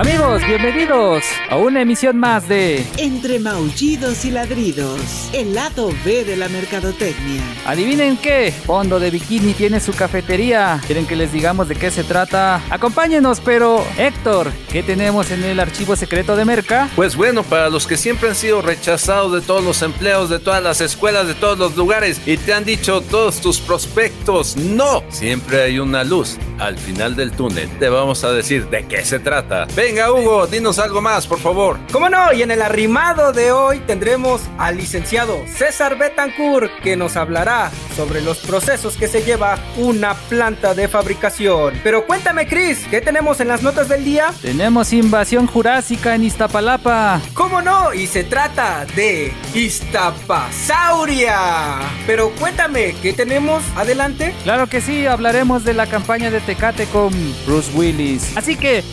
Amigos, bienvenidos a una emisión más de Entre maullidos y ladridos, el lado B de la mercadotecnia. Adivinen qué, Fondo de Bikini tiene su cafetería. ¿Quieren que les digamos de qué se trata? Acompáñenos, pero Héctor, ¿qué tenemos en el archivo secreto de Merca? Pues bueno, para los que siempre han sido rechazados de todos los empleos, de todas las escuelas, de todos los lugares y te han dicho todos tus prospectos, no, siempre hay una luz al final del túnel. Te vamos a decir de qué se trata. Venga, Hugo, dinos algo más, por favor. ¿Cómo no? Y en el arrimado de hoy tendremos al licenciado César Betancourt que nos hablará sobre los procesos que se lleva una planta de fabricación. Pero cuéntame, Chris, ¿qué tenemos en las notas del día? Tenemos invasión jurásica en Iztapalapa. ¿Cómo no? Y se trata de Iztapasauria. Pero cuéntame, ¿qué tenemos adelante? Claro que sí, hablaremos de la campaña de Tecate con Bruce Willis. Así que,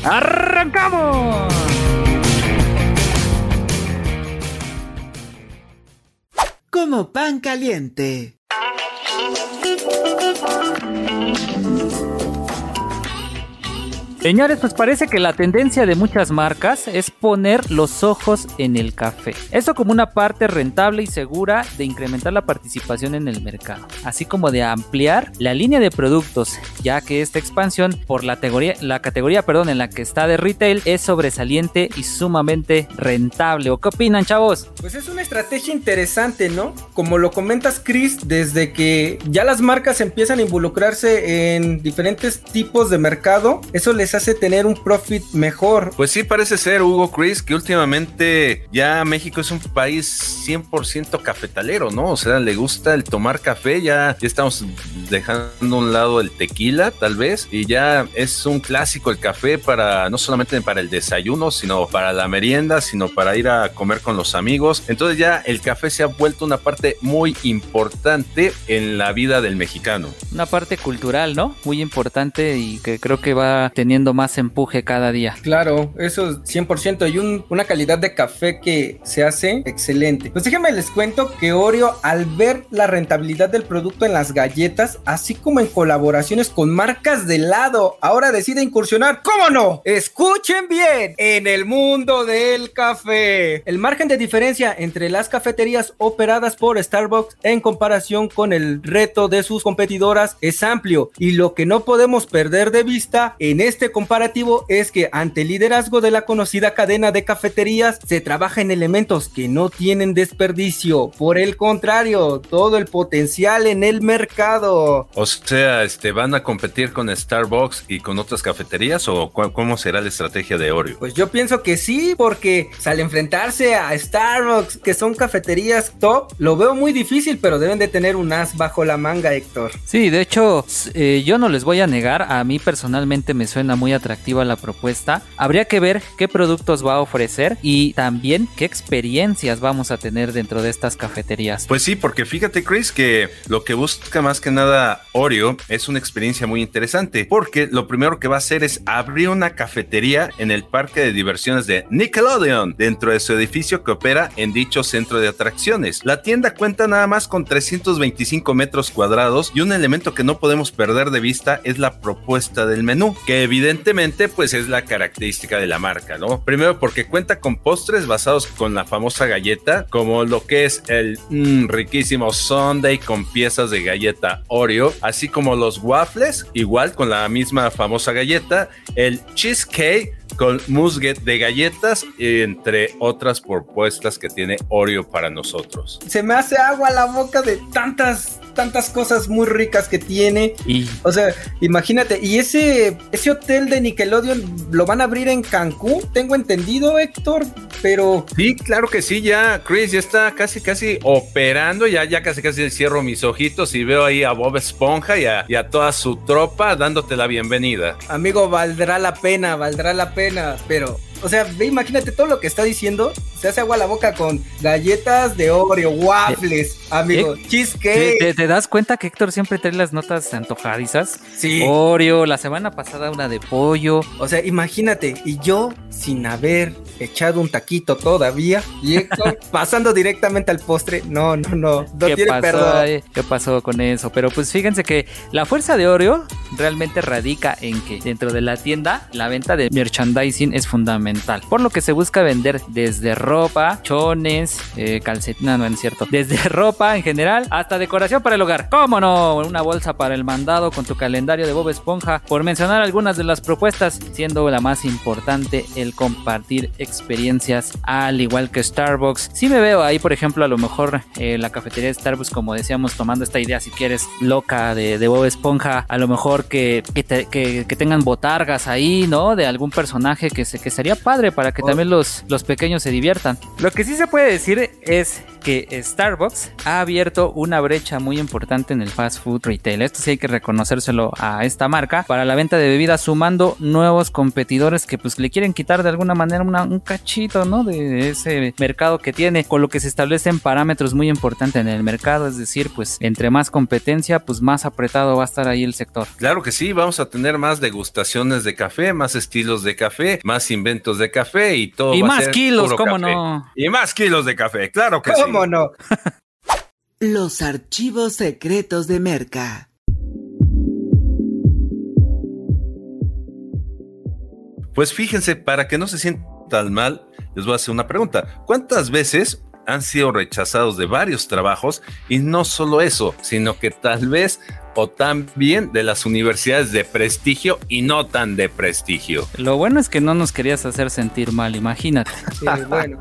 Como pan caliente. Señores, pues parece que la tendencia de muchas marcas es poner los ojos en el café. Esto como una parte rentable y segura de incrementar la participación en el mercado, así como de ampliar la línea de productos, ya que esta expansión por la categoría, la categoría perdón, en la que está de retail es sobresaliente y sumamente rentable. ¿O qué opinan, chavos? Pues es una estrategia interesante, ¿no? Como lo comentas, Chris, desde que ya las marcas empiezan a involucrarse en diferentes tipos de mercado, eso les hace tener un profit mejor. Pues sí, parece ser, Hugo Chris, que últimamente ya México es un país 100% cafetalero, ¿no? O sea, le gusta el tomar café, ya, ya estamos dejando a un lado el tequila, tal vez, y ya es un clásico el café para, no solamente para el desayuno, sino para la merienda, sino para ir a comer con los amigos. Entonces ya el café se ha vuelto una parte muy importante en la vida del mexicano. Una parte cultural, ¿no? Muy importante y que creo que va teniendo más empuje cada día. Claro, eso 100% y un, una calidad de café que se hace excelente. Pues déjenme les cuento que Oreo al ver la rentabilidad del producto en las galletas, así como en colaboraciones con marcas de helado, ahora decide incursionar, ¿cómo no? Escuchen bien, en el mundo del café. El margen de diferencia entre las cafeterías operadas por Starbucks en comparación con el reto de sus competidoras es amplio y lo que no podemos perder de vista en este comparativo es que ante el liderazgo de la conocida cadena de cafeterías se trabaja en elementos que no tienen desperdicio. Por el contrario, todo el potencial en el mercado. O sea, este, ¿van a competir con Starbucks y con otras cafeterías o cómo será la estrategia de Oreo? Pues yo pienso que sí, porque al enfrentarse a Starbucks, que son cafeterías top, lo veo muy difícil, pero deben de tener un as bajo la manga, Héctor. Sí, de hecho, eh, yo no les voy a negar, a mí personalmente me suena muy atractiva la propuesta. Habría que ver qué productos va a ofrecer y también qué experiencias vamos a tener dentro de estas cafeterías. Pues sí, porque fíjate Chris que lo que busca más que nada Oreo es una experiencia muy interesante, porque lo primero que va a hacer es abrir una cafetería en el parque de diversiones de Nickelodeon, dentro de su edificio que opera en dicho centro de atracciones. La tienda cuenta nada más con 325 metros cuadrados y un elemento que no podemos perder de vista es la propuesta del menú, que evidentemente pues es la característica de la marca, ¿no? Primero porque cuenta con postres basados con la famosa galleta, como lo que es el mmm, riquísimo Sunday con piezas de galleta Oreo, así como los waffles, igual con la misma famosa galleta, el cheesecake con musget de galletas, entre otras propuestas que tiene Oreo para nosotros. Se me hace agua la boca de tantas tantas cosas muy ricas que tiene. Y... O sea, imagínate, y ese, ese hotel de Nickelodeon lo van a abrir en Cancún, tengo entendido, Héctor, pero... Sí, claro que sí, ya, Chris, ya está casi, casi operando, ya, ya casi, casi cierro mis ojitos y veo ahí a Bob Esponja y a, y a toda su tropa dándote la bienvenida. Amigo, valdrá la pena, valdrá la pena, pero o sea, ve, imagínate todo lo que está diciendo. Se hace agua la boca con galletas de Oreo, waffles, amigo, ¿Eh? cheesecake. ¿Te, ¿Te, das cuenta que Héctor siempre trae las notas antojadizas? Sí. Oreo, la semana pasada una de pollo. O sea, imagínate, y yo sin haber echado un taquito todavía y pasando directamente al postre. No, no, no. no ¿Qué tiene pasó perdón. ¿Qué pasó con eso? Pero pues fíjense que la fuerza de Oreo realmente radica en que dentro de la tienda la venta de merchandising es fundamental. Por lo que se busca vender desde ropa, chones, eh, calcetines, no, no es cierto. Desde ropa en general hasta decoración para el hogar. ¿Cómo no? Una bolsa para el mandado con tu calendario de Bob Esponja. Por mencionar algunas de las propuestas, siendo la más importante el compartir experiencias al igual que Starbucks. Si me veo ahí, por ejemplo, a lo mejor eh, la cafetería de Starbucks, como decíamos, tomando esta idea, si quieres, loca de, de Bob Esponja, a lo mejor que, que- que tengan botargas ahí, ¿no? De algún personaje que, se, que sería padre para que también los, los pequeños se diviertan. Lo que sí se puede decir es que Starbucks ha abierto una brecha muy importante en el fast food retail. Esto sí hay que reconocérselo a esta marca para la venta de bebidas, sumando nuevos competidores que pues le quieren quitar de alguna manera una- un cachito, ¿no? De ese mercado que tiene, con lo que se establecen parámetros muy importantes en el mercado, es decir, pues entre más competencia, pues más apretado va a estar ahí el sector. Claro que sí, vamos a tener más degustaciones de café, más estilos de café, más inventos de café y todo. Y va a más ser kilos, ¿cómo café. no? Y más kilos de café, claro que sí. ¿Cómo no? Los archivos secretos de Merca. Pues fíjense, para que no se sientan mal, les voy a hacer una pregunta. ¿Cuántas veces han sido rechazados de varios trabajos? Y no solo eso, sino que tal vez o también de las universidades de prestigio y no tan de prestigio. Lo bueno es que no nos querías hacer sentir mal, imagínate. Sí, bueno,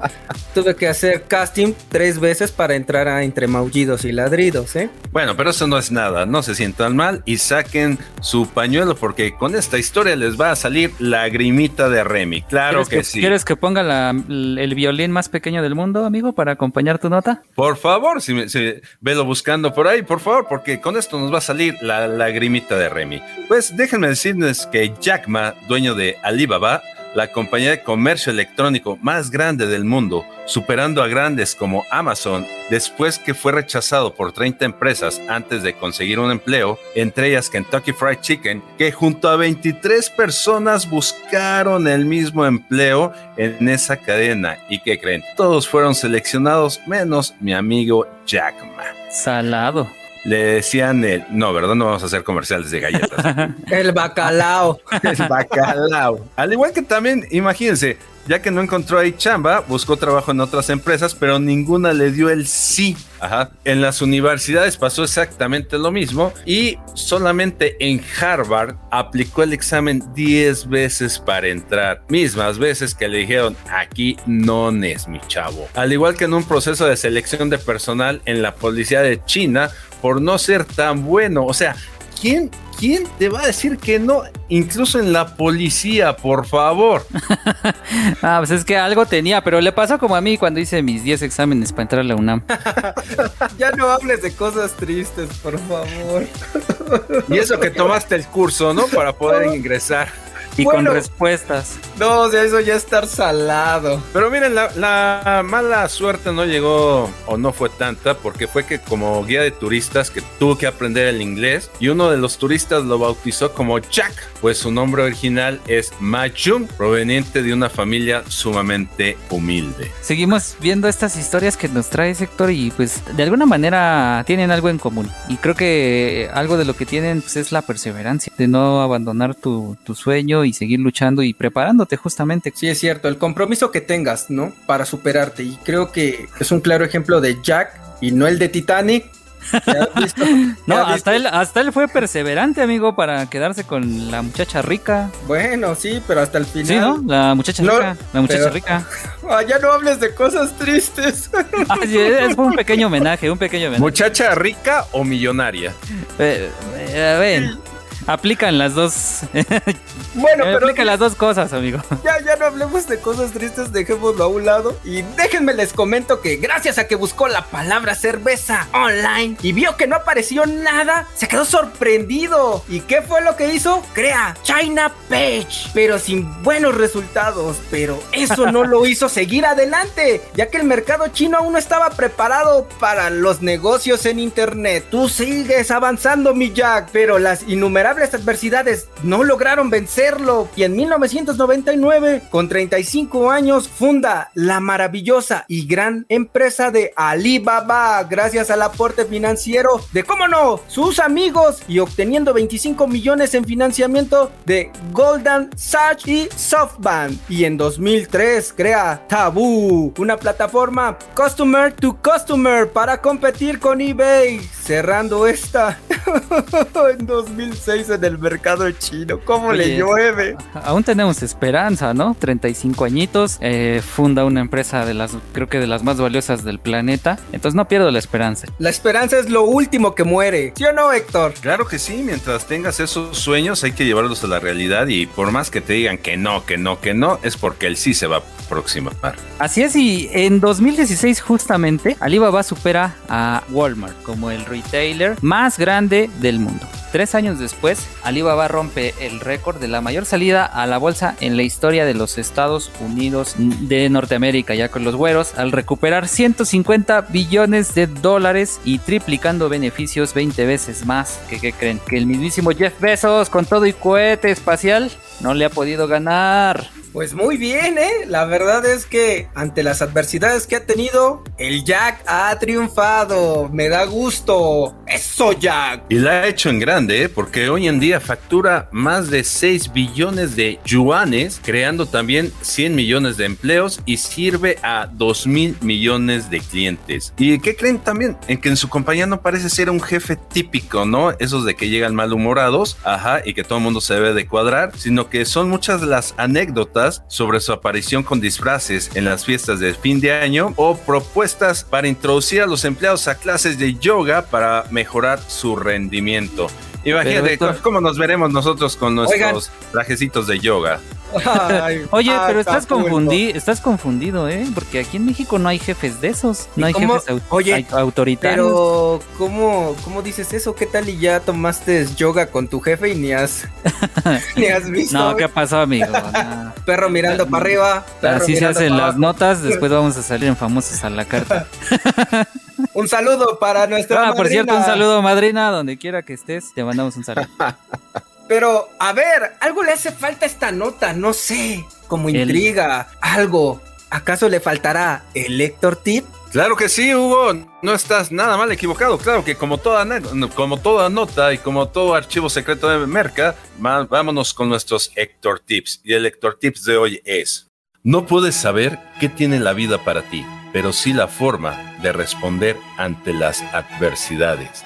tuve que hacer casting tres veces para entrar a Entre Maullidos y Ladridos, ¿eh? Bueno, pero eso no es nada, no se sientan mal y saquen su pañuelo porque con esta historia les va a salir lagrimita de Remy, claro ¿Quieres que, sí. ¿Quieres que ponga la- el violín más pequeño del mundo, amigo, para acompañar tu nota? Por favor, si, me, si velo buscando por ahí, por favor, porque con esto nos va a salir la lagrimita de Remy. Pues déjenme decirles que Jack Ma, dueño de Alibaba, la compañía de comercio electrónico más grande del mundo, superando a grandes como Amazon, después que fue rechazado por 30 empresas antes de conseguir un empleo, entre ellas Kentucky Fried Chicken, que junto a 23 personas buscaron el mismo empleo en esa cadena. ¿Y qué creen? Todos fueron seleccionados menos mi amigo Jack Ma. Salado. Le decían el... No, ¿verdad? No vamos a hacer comerciales de galletas. El bacalao. el bacalao. Al igual que también, imagínense, ya que no encontró ahí chamba, buscó trabajo en otras empresas, pero ninguna le dio el sí. Ajá. En las universidades pasó exactamente lo mismo y solamente en Harvard aplicó el examen 10 veces para entrar. Mismas veces que le dijeron, aquí no es mi chavo. Al igual que en un proceso de selección de personal en la policía de China por no ser tan bueno. O sea, ¿quién, quién te va a decir que no? Incluso en la policía, por favor. Ah, pues es que algo tenía, pero le pasó como a mí cuando hice mis 10 exámenes para entrar a la UNAM. Ya no hables de cosas tristes, por favor. Y eso que tomaste el curso, ¿no? Para poder ingresar. Y Bueno. con respuestas. No, o sea, eso ya estar salado. Pero miren, la, la mala suerte no llegó o no fue tanta porque fue que como guía de turistas que tuvo que aprender el inglés y uno de los turistas lo bautizó como Jack, pues su nombre original es Ma Jung, proveniente de una familia sumamente humilde. Seguimos viendo estas historias que nos trae Sector y pues de alguna manera tienen algo en común. Y creo que algo de lo que tienen pues, es la perseverancia, de no abandonar tu, tu sueño y seguir luchando y preparándote justamente. Sí, es cierto, el compromiso que tengas, ¿no? Para superarte. Y creo que es un claro ejemplo de Jack y no el de Titanic. ¿Ya has visto? No, ¿Ya has hasta él, hasta él fue perseverante, amigo, para quedarse con la muchacha rica. Bueno, sí, pero hasta el final. Sí, ¿no? La muchacha No, rica. La muchacha pero- rica. Ah, ya no hables de cosas tristes. Ah, sí, es un pequeño homenaje, un pequeño homenaje. ¿Muchacha rica o millonaria? Eh, eh, ven, aplican las dos. Bueno, pero aplican las dos cosas, amigo. ya, ya no hablemos de cosas tristes, dejémoslo a un lado. Y déjenme les comento que gracias a que buscó la palabra cerveza online y vio que no apareció nada, se quedó sorprendido. ¿Y qué fue lo que hizo? Crea China Page, pero sin buenos resultados. Pero eso no lo hizo seguir adelante, ya que el mercado chino aún no estaba preparado para los negocios en internet. Tú sigues avanzando, mi Jack, pero las innumerables innumerables adversidades. No lograron vencerlo. Y en 1999, con 35 años, funda la maravillosa y gran empresa de Alibaba gracias al aporte financiero de, cómo no, sus amigos y obteniendo 25 millones en financiamiento de Golden Sachs y SoftBank. Y en 2003 crea Taboo, una plataforma customer to customer para competir con eBay, cerrando esta en 2006 en el mercado chino. ¿Cómo le llueve? Aún tenemos esperanza, ¿no? 35 añitos, eh, funda una empresa de las, creo que de las más valiosas del planeta. Entonces no pierdo la esperanza. La esperanza es lo último que muere. ¿Sí o no, Héctor? Claro que sí, mientras tengas esos sueños hay que llevarlos a la realidad y por más que te digan que no, que no, que no, es porque él sí se va a aproximar. Así es, y en 2016 justamente Alibaba supera a Walmart como el retailer más grande del mundo. Tres años después, Alibaba rompe el récord de la mayor salida a la bolsa en la historia de los Estados Unidos de Norteamérica, ya con los güeros, al recuperar 150 billones de dólares y triplicando beneficios 20 veces más. que ¿Qué creen? Que el mismísimo Jeff Bezos, con todo y cohete espacial, no le ha podido ganar. Pues muy bien, ¿eh? La verdad es que ante las adversidades que ha tenido, el Jack ha triunfado. Me da gusto. Eso, Jack. Y la ha hecho en grande, ¿eh? Porque hoy en día factura más de 6 billones de yuanes, creando también 100 millones de empleos y sirve a 2 mil millones de clientes. ¿Y qué creen también? En que en su compañía no parece ser un jefe típico, ¿no? Esos de que llegan malhumorados, ajá, y que todo el mundo se debe de cuadrar, sino que son muchas las anécdotas sobre su aparición con disfraces en las fiestas de fin de año o propuestas para introducir a los empleados a clases de yoga para mejorar su rendimiento. Imagínate cómo nos veremos nosotros con nuestros trajecitos de yoga. Oye, pero estás confundido, estás confundido, ¿eh? Porque aquí en México no hay jefes de esos, no hay jefes autoritarios. Pero, ¿cómo, ¿cómo dices eso? ¿Qué tal y ya tomaste yoga con tu jefe y ni has, ni has visto? No, ¿qué pasó, amigo? Perro mirando para arriba. Así se hacen las notas, después vamos a salir en famosos a la carta. un saludo para nuestra ah, por cierto, un saludo, madrina, donde quiera que estés, te mandamos un saludo. Pero, a ver, algo le hace falta a esta nota, no sé, como intriga, algo. ¿Acaso le faltará el lector tip? Claro que sí, Hugo, no estás nada mal equivocado. Claro que como toda, como toda nota y como todo archivo secreto de Merca, vámonos con nuestros Héctor Tips. Y el Héctor Tips de hoy es, no puedes saber qué tiene la vida para ti, pero sí la forma de responder ante las adversidades.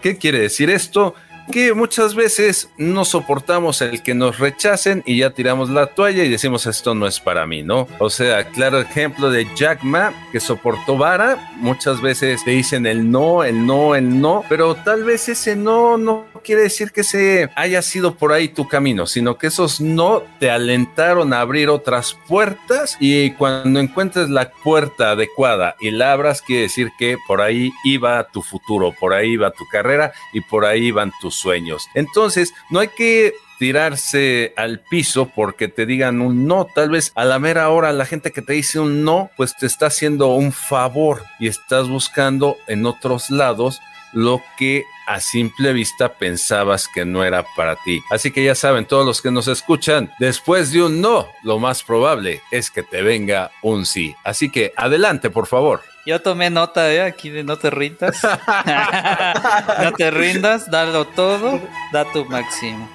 ¿Qué quiere decir esto? que muchas veces no soportamos el que nos rechacen y ya tiramos la toalla y decimos esto no es para mí, ¿no? O sea, claro ejemplo de Jack Ma que soportó vara, muchas veces te dicen el no, el no, el no, pero tal vez ese no no quiere decir que se haya sido por ahí tu camino, sino que esos no te alentaron a abrir otras puertas y cuando encuentres la puerta adecuada y la abras, quiere decir que por ahí iba tu futuro, por ahí iba tu carrera y por ahí van tus sueños. Entonces, no hay que tirarse al piso porque te digan un no. Tal vez a la mera hora la gente que te dice un no, pues te está haciendo un favor y estás buscando en otros lados lo que a simple vista pensabas que no era para ti. Así que ya saben, todos los que nos escuchan, después de un no, lo más probable es que te venga un sí. Así que adelante, por favor. Yo tomé nota, ¿eh? Aquí de no te rindas. no te rindas, dalo todo, da tu máximo.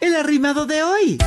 El arrimado de hoy.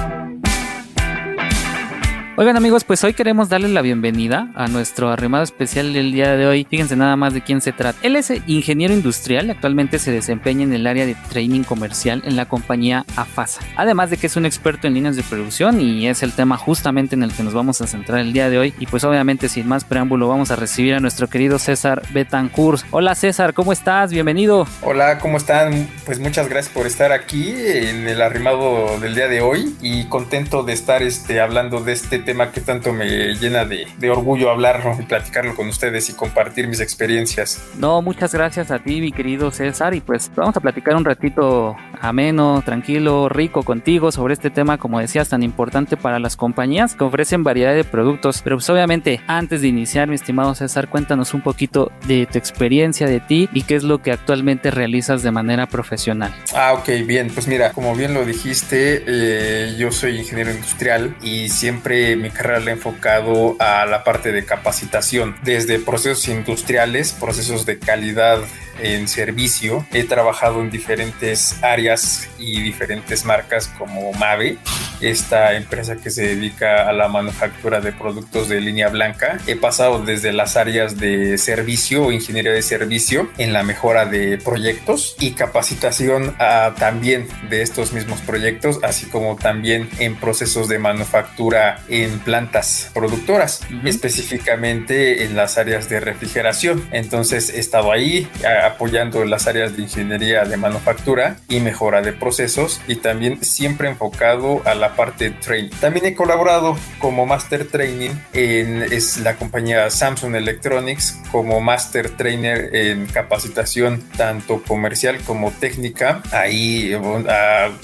Oigan amigos, pues hoy queremos darles la bienvenida a nuestro arrimado especial del día de hoy. Fíjense nada más de quién se trata. Él es ingeniero industrial, actualmente se desempeña en el área de training comercial en la compañía AFASA. Además de que es un experto en líneas de producción y es el tema justamente en el que nos vamos a centrar el día de hoy. Y pues obviamente sin más preámbulo vamos a recibir a nuestro querido César Betancourt. Hola César, ¿cómo estás? Bienvenido. Hola, ¿cómo están? Pues muchas gracias por estar aquí en el arrimado del día de hoy y contento de estar este, hablando de este tema que tanto me llena de, orgullo hablarlo y platicarlo con ustedes y compartir mis experiencias. No, muchas gracias a ti, mi querido César, y pues vamos a platicar un ratito ameno, tranquilo, rico contigo sobre este tema, como decías, tan importante para las compañías que ofrecen variedad de productos. Pero pues obviamente, antes de iniciar, mi estimado César, cuéntanos un poquito de tu experiencia, de ti y qué es lo que actualmente realizas de manera profesional. Ah, ok, bien. Pues mira, como bien lo dijiste, eh, yo soy ingeniero industrial y siempre mi carrera la he enfocado a la parte de capacitación, desde procesos industriales, procesos de calidad en servicio. He trabajado en diferentes áreas y diferentes marcas como Mave, esta empresa que se dedica a la manufactura de productos de línea blanca. He pasado desde las áreas de servicio o ingeniería de servicio en la mejora de proyectos y capacitación también de estos mismos proyectos, así como también en procesos de manufactura en plantas productoras, específicamente en las áreas de refrigeración. Entonces he estado ahí apoyando las áreas de ingeniería de manufactura y mejora de procesos y también siempre enfocado a la parte de training. También he colaborado como Master Training en es la compañía Samsung Electronics como Master Trainer en capacitación tanto comercial como técnica. Ahí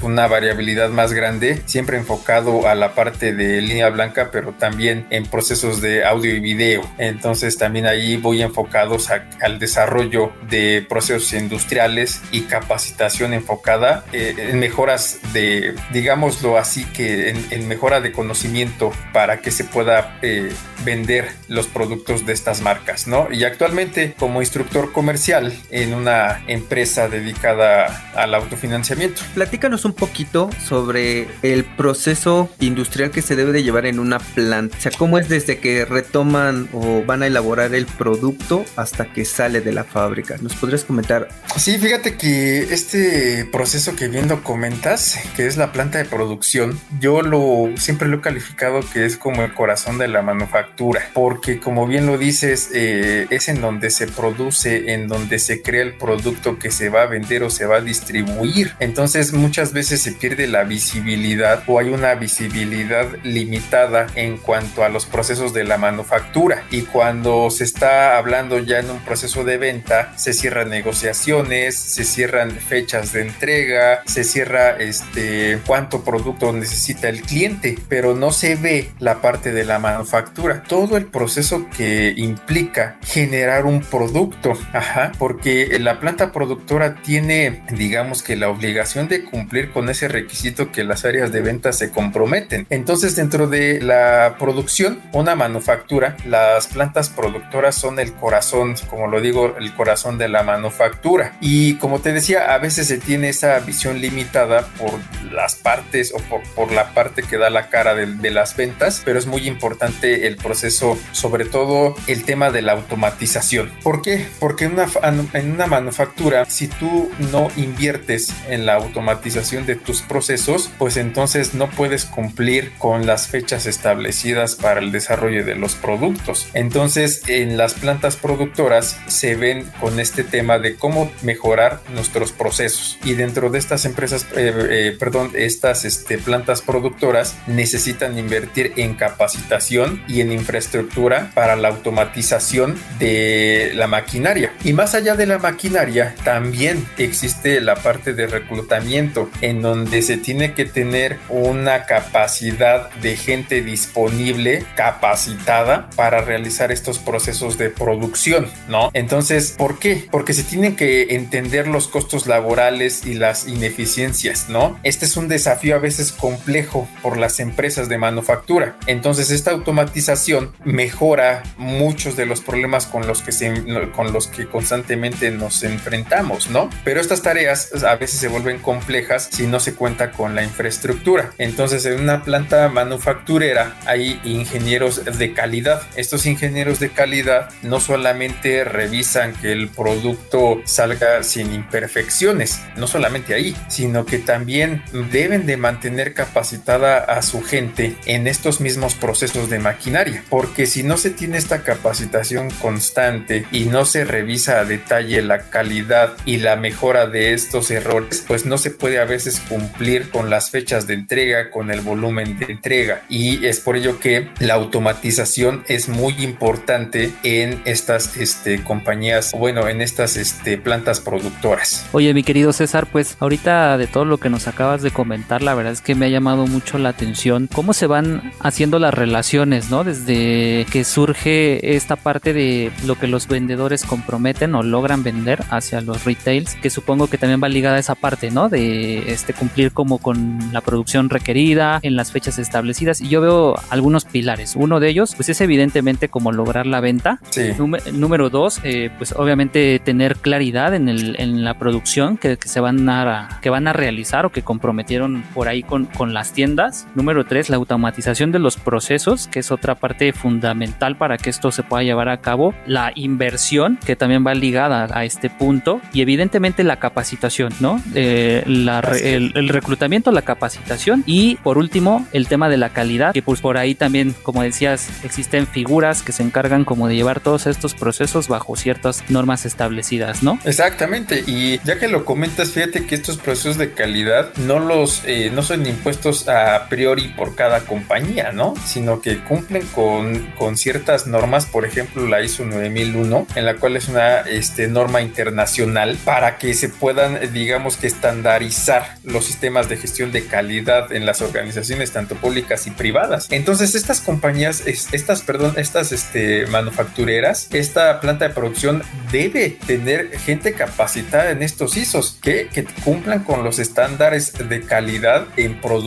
una variabilidad más grande, siempre enfocado a la parte de línea blanca, pero también en procesos de audio y video. Entonces también ahí voy enfocados al desarrollo de procesos industriales y capacitación enfocada eh, en mejoras de, digámoslo así, que en, mejora de conocimiento para que se pueda eh, vender los productos de estas marcas, ¿no? Y actualmente como instructor comercial en una empresa dedicada al autofinanciamiento. Platícanos un poquito sobre el proceso industrial que se debe de llevar en una planta. O sea, cómo es desde que retoman o van a elaborar el producto hasta que sale de la fábrica. ¿Nos podrías comentar? Sí, fíjate que este proceso que viendo comentas, que es la planta de producción, yo lo siempre lo he calificado que es como el corazón de la manufactura, porque como bien lo dices, eh, es en donde se produce, en donde se crea el producto que se va a vender o se va a distribuir. Entonces muchas veces se pierde la visibilidad o hay una visibilidad limitada en cuanto a los procesos de la manufactura. Y cuando se está hablando ya en un proceso de venta, se cierran negociaciones, se cierran fechas de entrega, se cierra este cuánto producto necesita el cliente, pero no se ve la parte de la manufactura, todo el proceso que implica generar un producto, ajá, porque la planta productora tiene, digamos que la obligación de cumplir con ese requisito que las áreas de venta se comprometen. Entonces, dentro de la producción, una manufactura, las plantas productoras son el corazón, como lo digo, el corazón de la manufactura factura Y como te decía, a veces se tiene esa visión limitada por las partes o por, la parte que da la cara de, las ventas, pero es muy importante el proceso, sobre todo el tema de la automatización. ¿Por qué? Porque en una, en una manufactura, si tú no inviertes en la automatización de tus procesos, pues entonces no puedes cumplir con las fechas establecidas para el desarrollo de los productos. Entonces, en las plantas productoras se ven con este tema de cómo mejorar nuestros procesos. Y dentro de estas empresas, eh, eh, perdón, estas este, plantas productoras necesitan invertir en capacitación y en infraestructura para la automatización de la maquinaria. Y más allá de la maquinaria, también existe la parte de reclutamiento en donde se tiene que tener una capacidad de gente disponible, capacitada para realizar estos procesos de producción, ¿no? Entonces, ¿por qué? Porque se tienen que entender los costos laborales y las ineficiencias, ¿no? Este es un desafío a veces complejo por las empresas de manufactura. Entonces, esta automatización mejora muchos de los problemas con los que, con los que constantemente nos enfrentamos, ¿no? Pero estas tareas a veces se vuelven complejas si no se cuenta con la infraestructura. Entonces, en una planta manufacturera hay ingenieros de calidad. Estos ingenieros de calidad no solamente revisan que el producto salga sin imperfecciones. No solamente ahí, sino que también deben de mantener capacitada a su gente en estos mismos procesos de maquinaria, porque si no se tiene esta capacitación constante y no se revisa a detalle la calidad y la mejora de estos errores, pues no se puede a veces cumplir con las fechas de entrega, con el volumen de entrega. Y es por ello que la automatización es muy importante en estas este, compañías, bueno, en estas este, plantas productoras. Oye, mi querido César, pues ahorita de todo lo que nos acabas de comentar, la verdad es que me ha llamado mucho la atención cómo se van haciendo las relaciones, ¿no? Desde que surge esta parte de lo que los vendedores comprometen o logran vender hacia los retails, que supongo que también va ligada a esa parte, ¿no? De este cumplir como con la producción requerida en las fechas establecidas. Y yo veo algunos pilares. Uno de ellos, pues es evidentemente como lograr la venta. Sí. número dos, eh, pues obviamente tener claridad en, el, en la producción que, que, se van a, que van a realizar o que comprometieron por ahí con, con las tiendas. Número tres, la automatización de los procesos, que es otra parte fundamental para que esto se pueda llevar a cabo. La inversión, que también va ligada a este punto. Y evidentemente la capacitación, ¿no? Eh, la, el, el, reclutamiento, la capacitación. Y por último, el tema de la calidad, que pues por ahí también, como decías, existen figuras que se encargan como de llevar todos estos procesos bajo ciertas normas establecidas, ¿no? Exactamente. Y ya que lo comentas, fíjate que estos procesos de calidad no los eh, no son impuestos a priori por cada compañía, ¿no? Sino que cumplen con, con ciertas normas, por ejemplo la ISO 9001, en la cual es una este, norma internacional para que se puedan, digamos que estandarizar los sistemas de gestión de calidad en las organizaciones tanto públicas y privadas. Entonces estas compañías, estas, perdón, estas este, manufactureras, esta planta de producción debe tener gente capacitada en estos ISOs que, que cumplan con los estándares de calidad en producción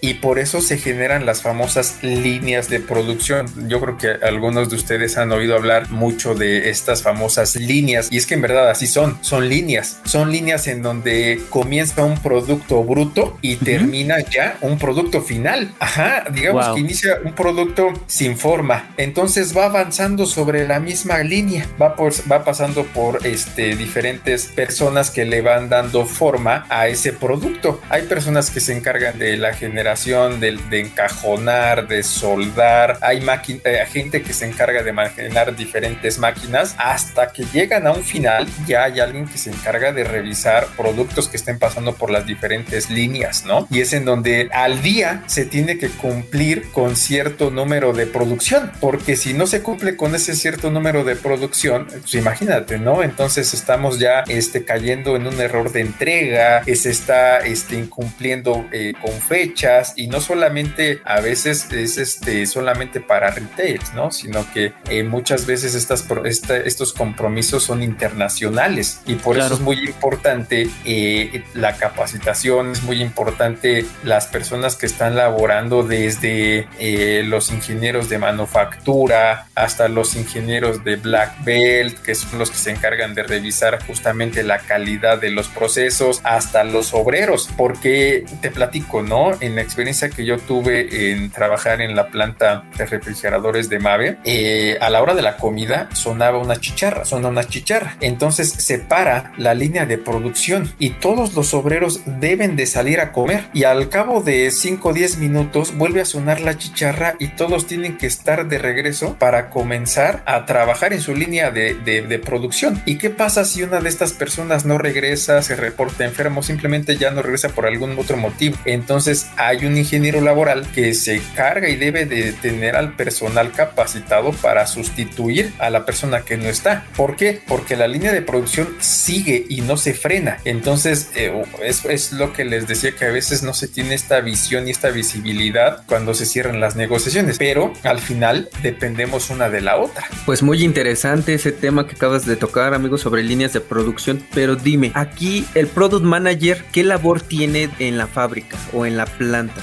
y por eso se generan las famosas líneas de producción. Yo creo que algunos de ustedes han oído hablar mucho de estas famosas líneas y es que en verdad así son, son líneas, son líneas en donde comienza un producto bruto y termina ya un producto final. Ajá, digamos wow. que inicia un producto sin forma, entonces va avanzando sobre la misma línea, va, por, va pasando por este, diferentes personas que le van dando forma a ese producto. Hay personas que se encargan de la generación, de, de encajonar, de soldar, hay eh, gente que se encarga de maquinar diferentes máquinas hasta que llegan a un final, ya hay alguien que se encarga de revisar productos que estén pasando por las diferentes líneas, ¿no? Y es en donde al día se tiene que cumplir con cierto número de producción, porque si no se cumple con ese cierto número de producción, pues imagínate, ¿no? Entonces estamos ya este, cayendo en un error de entrega, se está este, incumpliendo eh, con fechas y no solamente a veces es este, solamente para retails, ¿no? Sino que eh, muchas veces estas, esta, estos compromisos son internacionales y por claro. eso es muy importante eh, la capacitación, es muy importante las personas que están laborando desde eh, los ingenieros de manufactura hasta los ingenieros de Black Belt, que son los que se encargan de revisar justamente la calidad de los procesos, hasta los obreros, porque te platico, ¿no? En la experiencia que yo tuve en trabajar en la planta de refrigeradores de Mave, eh, a la hora de la comida sonaba una chicharra, sonaba una chicharra. Entonces se para la línea de producción y todos los obreros deben de salir a comer y al cabo de 5 o 10 minutos vuelve a sonar la chicharra y todos tienen que estar de regreso para comenzar a trabajar en su línea de, de, de producción. ¿Y qué pasa si una de estas personas no regresa, se reporta enfermo, simplemente ya no regresa por algún otro motivo? Entonces hay un ingeniero laboral que se carga y debe de tener al personal capacitado para sustituir a la persona que no está. ¿Por qué? Porque la línea de producción sigue y no se frena. Entonces eh, es, lo que les decía que a veces no se tiene esta visión y esta visibilidad cuando se cierran las negociaciones, pero al final dependemos una de la otra. Pues muy interesante ese tema que acabas de tocar, amigos, sobre líneas de producción, pero dime, aquí el product manager, ¿qué labor tiene en la fábrica en la planta?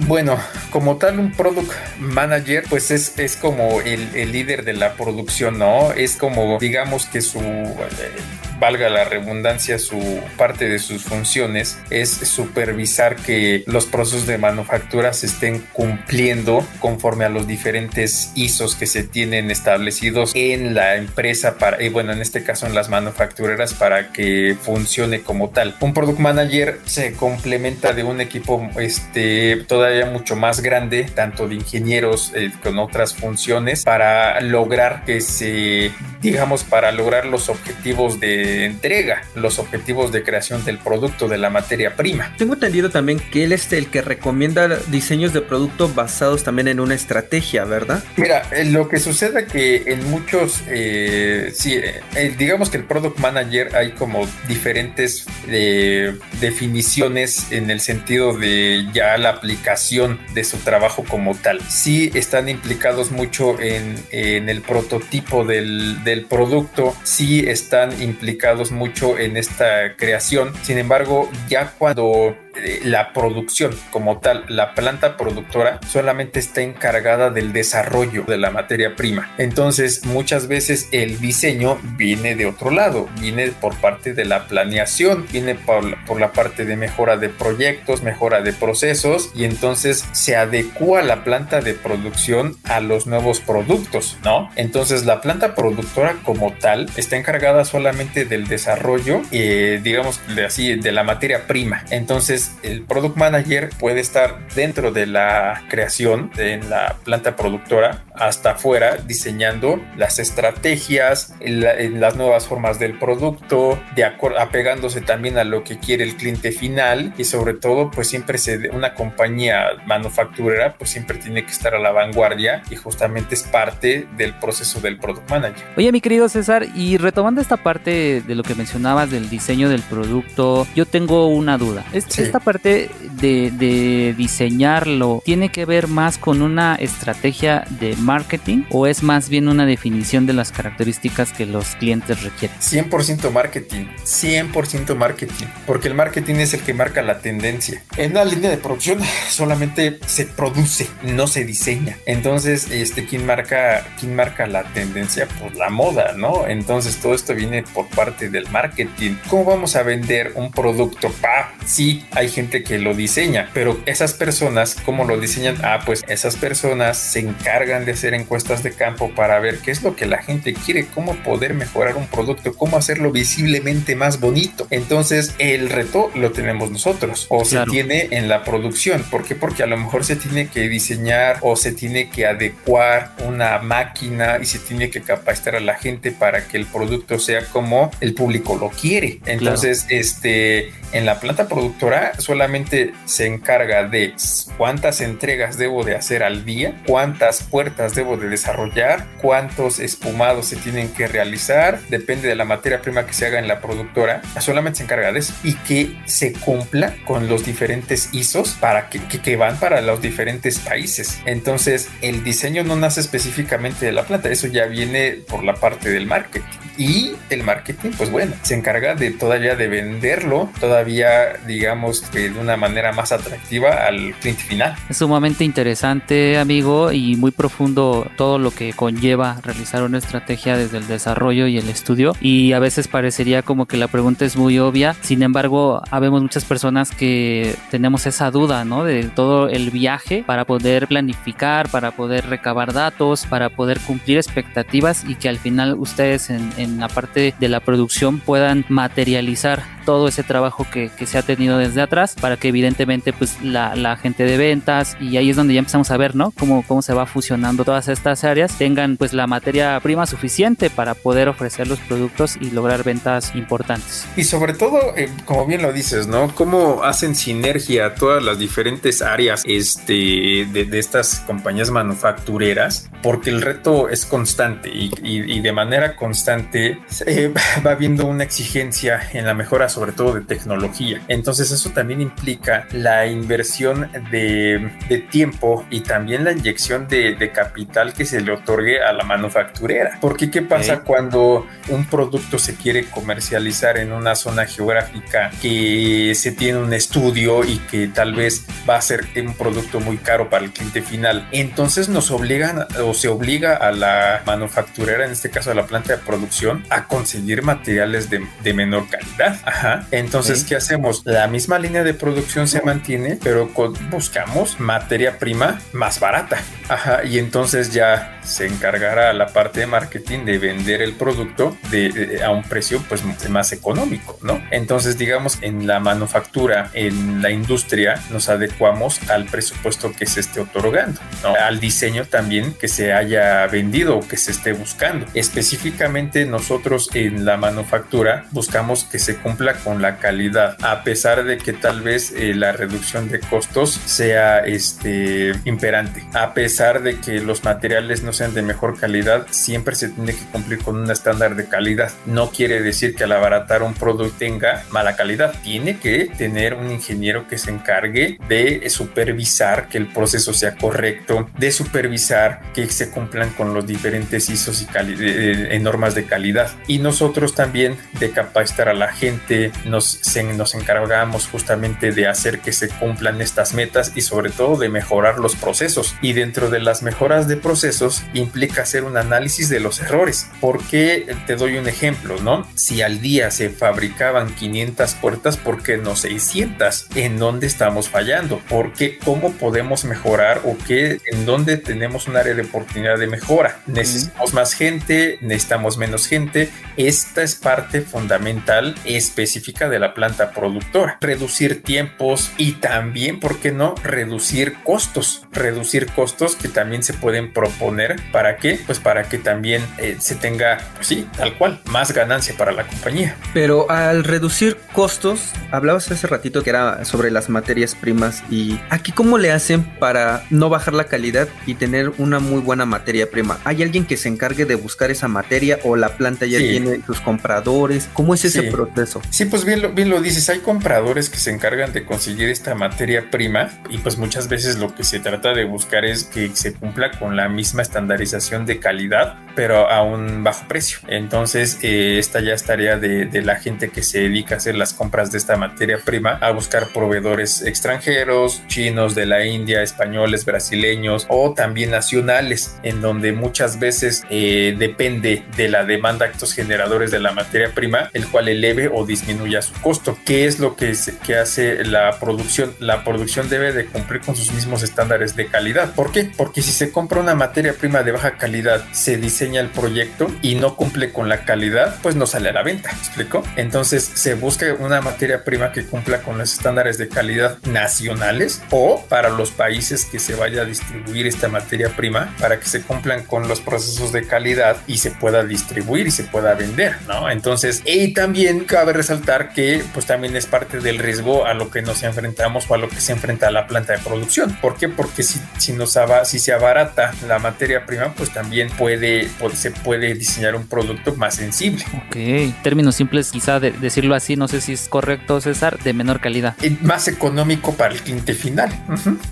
Bueno, como tal, un product manager, pues es, es como el, el, líder de la producción, ¿no? Es como, digamos que su. Eh, valga la redundancia, su parte de sus funciones es supervisar que los procesos de manufactura se estén cumpliendo conforme a los diferentes ISOs que se tienen establecidos en la empresa para, y bueno, en este caso en las manufactureras para que funcione como tal. Un product manager se complementa de un equipo este, todavía mucho más grande, tanto de ingenieros eh, con otras funciones, para lograr que se, digamos, para lograr los objetivos de entrega, los objetivos de creación del producto, de la materia prima. Tengo entendido también que él es el que recomienda diseños de producto basados también en una estrategia, ¿verdad? Mira, eh, lo que sucede que en muchos, eh, sí, eh, digamos que el product manager hay como diferentes definiciones en el sentido de ya la aplicación de su trabajo como tal. Sí están implicados mucho en, en el prototipo del, del producto, sí están implicados mucho en esta creación. Sin embargo, ya cuando la producción como tal, la planta productora solamente está encargada del desarrollo de la materia prima. Entonces, muchas veces el diseño viene de otro lado, viene por parte de la planeación, viene por, la parte de mejora de proyectos, mejora de procesos y entonces se adecua la planta de producción a los nuevos productos, ¿no? Entonces, la planta productora como tal está encargada solamente del desarrollo, eh, digamos, de así, de la materia prima. Entonces, el product manager puede estar dentro de la creación en la planta productora hasta afuera diseñando las estrategias, las nuevas formas del producto, de apegándose también a lo que quiere el cliente final y sobre todo pues siempre una compañía manufacturera pues siempre tiene que estar a la vanguardia y justamente es parte del proceso del product manager. Oye mi querido César y retomando esta parte de lo que mencionabas del diseño del producto, yo tengo una duda. Esta parte de, diseñarlo tiene que ver más con una estrategia de marketing o es más bien una definición de las características que los clientes requieren? 100% marketing, 100% marketing, porque el marketing es el que marca la tendencia. En una línea de producción solamente se produce, no se diseña. Entonces, este, ¿quién marca, quién marca la tendencia? Pues la moda, ¿no? Entonces, todo esto viene por parte del marketing. ¿Cómo vamos a vender un producto? Pa, sí, hay gente que lo diseña, pero esas personas, ¿cómo lo diseñan? Ah, pues esas personas se encargan de hacer encuestas de campo para ver qué es lo que la gente quiere, cómo poder mejorar un producto, cómo hacerlo visiblemente más bonito. Entonces, el reto lo tenemos nosotros o se tiene en la producción. ¿Por qué? Porque a lo mejor se tiene que diseñar o se tiene que adecuar una máquina y se tiene que capacitar a la gente para que el producto sea como el público lo quiere. Entonces, este, en la planta productora solamente se encarga de cuántas entregas debo de hacer al día, cuántas puertas debo de desarrollar, cuántos espumados se tienen que realizar, depende de la materia prima que se haga en la productora, solamente se encarga de eso y que se cumpla con los diferentes ISOs para que, que, van para los diferentes países. Entonces, el diseño no nace específicamente de la planta, eso ya viene por la parte del marketing. Y el marketing, pues bueno, se encarga de todavía de venderlo, todavía digamos de una manera más atractiva al cliente final. Es sumamente interesante, amigo, y muy profundo todo lo que conlleva realizar una estrategia desde el desarrollo y el estudio y a veces parecería como que la pregunta es muy obvia, sin embargo, habemos muchas personas que tenemos esa duda, ¿no? De todo el viaje para poder planificar, para poder recabar datos, para poder cumplir expectativas y que al final ustedes en, en la parte de la producción puedan materializar todo ese trabajo que, que, se ha tenido desde para que evidentemente pues la, gente de ventas y ahí es donde ya empezamos a ver, ¿no? Cómo, cómo se va fusionando todas estas áreas, tengan pues la materia prima suficiente para poder ofrecer los productos y lograr ventas importantes. Y sobre todo, eh, como bien lo dices, ¿no? Cómo hacen sinergia todas las diferentes áreas este, de, de estas compañías manufactureras, porque el reto es constante y de manera constante eh, va habiendo una exigencia en la mejora sobre todo de tecnología. Entonces eso también implica la inversión de, tiempo y también la inyección de, capital que se le otorgue a la manufacturera. Porque ¿qué pasa cuando un producto se quiere comercializar en una zona geográfica que se tiene un estudio y que tal vez va a ser un producto muy caro para el cliente final? Entonces nos obligan o se obliga a la manufacturera, en este caso a la planta de producción, a conseguir materiales de, menor calidad. Ajá. Entonces, ¿qué hacemos? La misma línea de producción se mantiene, pero buscamos materia prima más barata. Y entonces ya se encargará la parte de marketing de vender el producto de, a un precio pues más económico, ¿no? Entonces, digamos, en la manufactura, en la industria, nos adecuamos al presupuesto que se esté otorgando. Al diseño también que se haya vendido o que se esté buscando. Específicamente nosotros en la manufactura buscamos que se cumpla con la calidad, a pesar de que tal vez eh, la reducción de costos sea este imperante, a pesar de que los materiales no sean de mejor calidad, siempre se tiene que cumplir con un estándar de calidad. No quiere decir que al abaratar un producto tenga mala calidad, tiene que tener un ingeniero que se encargue de supervisar que el proceso sea correcto, de supervisar que se cumplan con los diferentes ISOs y eh, normas de calidad. Y nosotros también de capacitar a la gente, nos, nos encargamos justamente de hacer que se cumplan estas metas y sobre todo de mejorar los procesos. Y dentro de las mejoras de procesos implica hacer un análisis de los errores. Porque te doy un ejemplo, ¿no? Si al día se fabricaban 500 puertas, ¿por qué no 600? ¿En dónde estamos fallando? ¿Por qué? ¿Cómo podemos mejorar o qué? ¿En dónde tenemos un área de oportunidad de mejora? Necesitamos más gente, necesitamos menos gente. Esta es parte fundamental específica de la planta productora. Reducir tiempos y también, ¿por qué no? Reducir costos. Reducir costos que también se pueden proponer. ¿Para qué? Pues para que también eh, se tenga, pues sí, tal cual, más ganancia para la compañía. Pero al reducir costos, hablabas hace ratito que era sobre las materias primas y aquí cómo le hacen para no bajar la calidad y tener una muy buena materia prima. ¿Hay alguien que se encargue de buscar esa materia o la planta ya tiene sus compradores? ¿Cómo es ese proceso? Sí, pues bien lo, bien lo dices, hay compradores que se encargan de conseguir esta materia prima y pues muchas veces lo que se trata de buscar es que se cumpla con la misma estandarización de calidad, pero a un bajo precio. Entonces, eh, esta ya es tarea de, de la gente que se dedica a hacer las compras de esta materia prima, a buscar proveedores extranjeros, chinos de la India, españoles, brasileños o también nacionales, en donde muchas veces eh, depende de la demanda de estos generadores de la materia prima, el cual eleve o disminuya su costo. ¿Qué es lo que, que hace la producción? La producción debe de cumplir con sus mismos estándares de calidad. ¿Por qué? Porque si se compra una materia prima de baja calidad, se diseña el proyecto y no cumple con la calidad, pues no sale a la venta. ¿Me explico? Entonces se busca una materia prima que cumpla con los estándares de calidad nacionales o para los países que se vaya a distribuir esta materia prima para que se cumplan con los procesos de calidad y se pueda distribuir y se pueda vender, ¿no? Entonces, y también cabe resaltar que pues también es parte del riesgo a lo que nos enfrentamos o a lo que se enfrenta la planta de producción. ¿Por qué? Porque si, si, nos si se abarata la materia prima, pues también puede, se puede diseñar un producto más sensible. Ok, términos simples quizá de decirlo así, no sé si es correcto César, de menor calidad. más económico para el cliente final.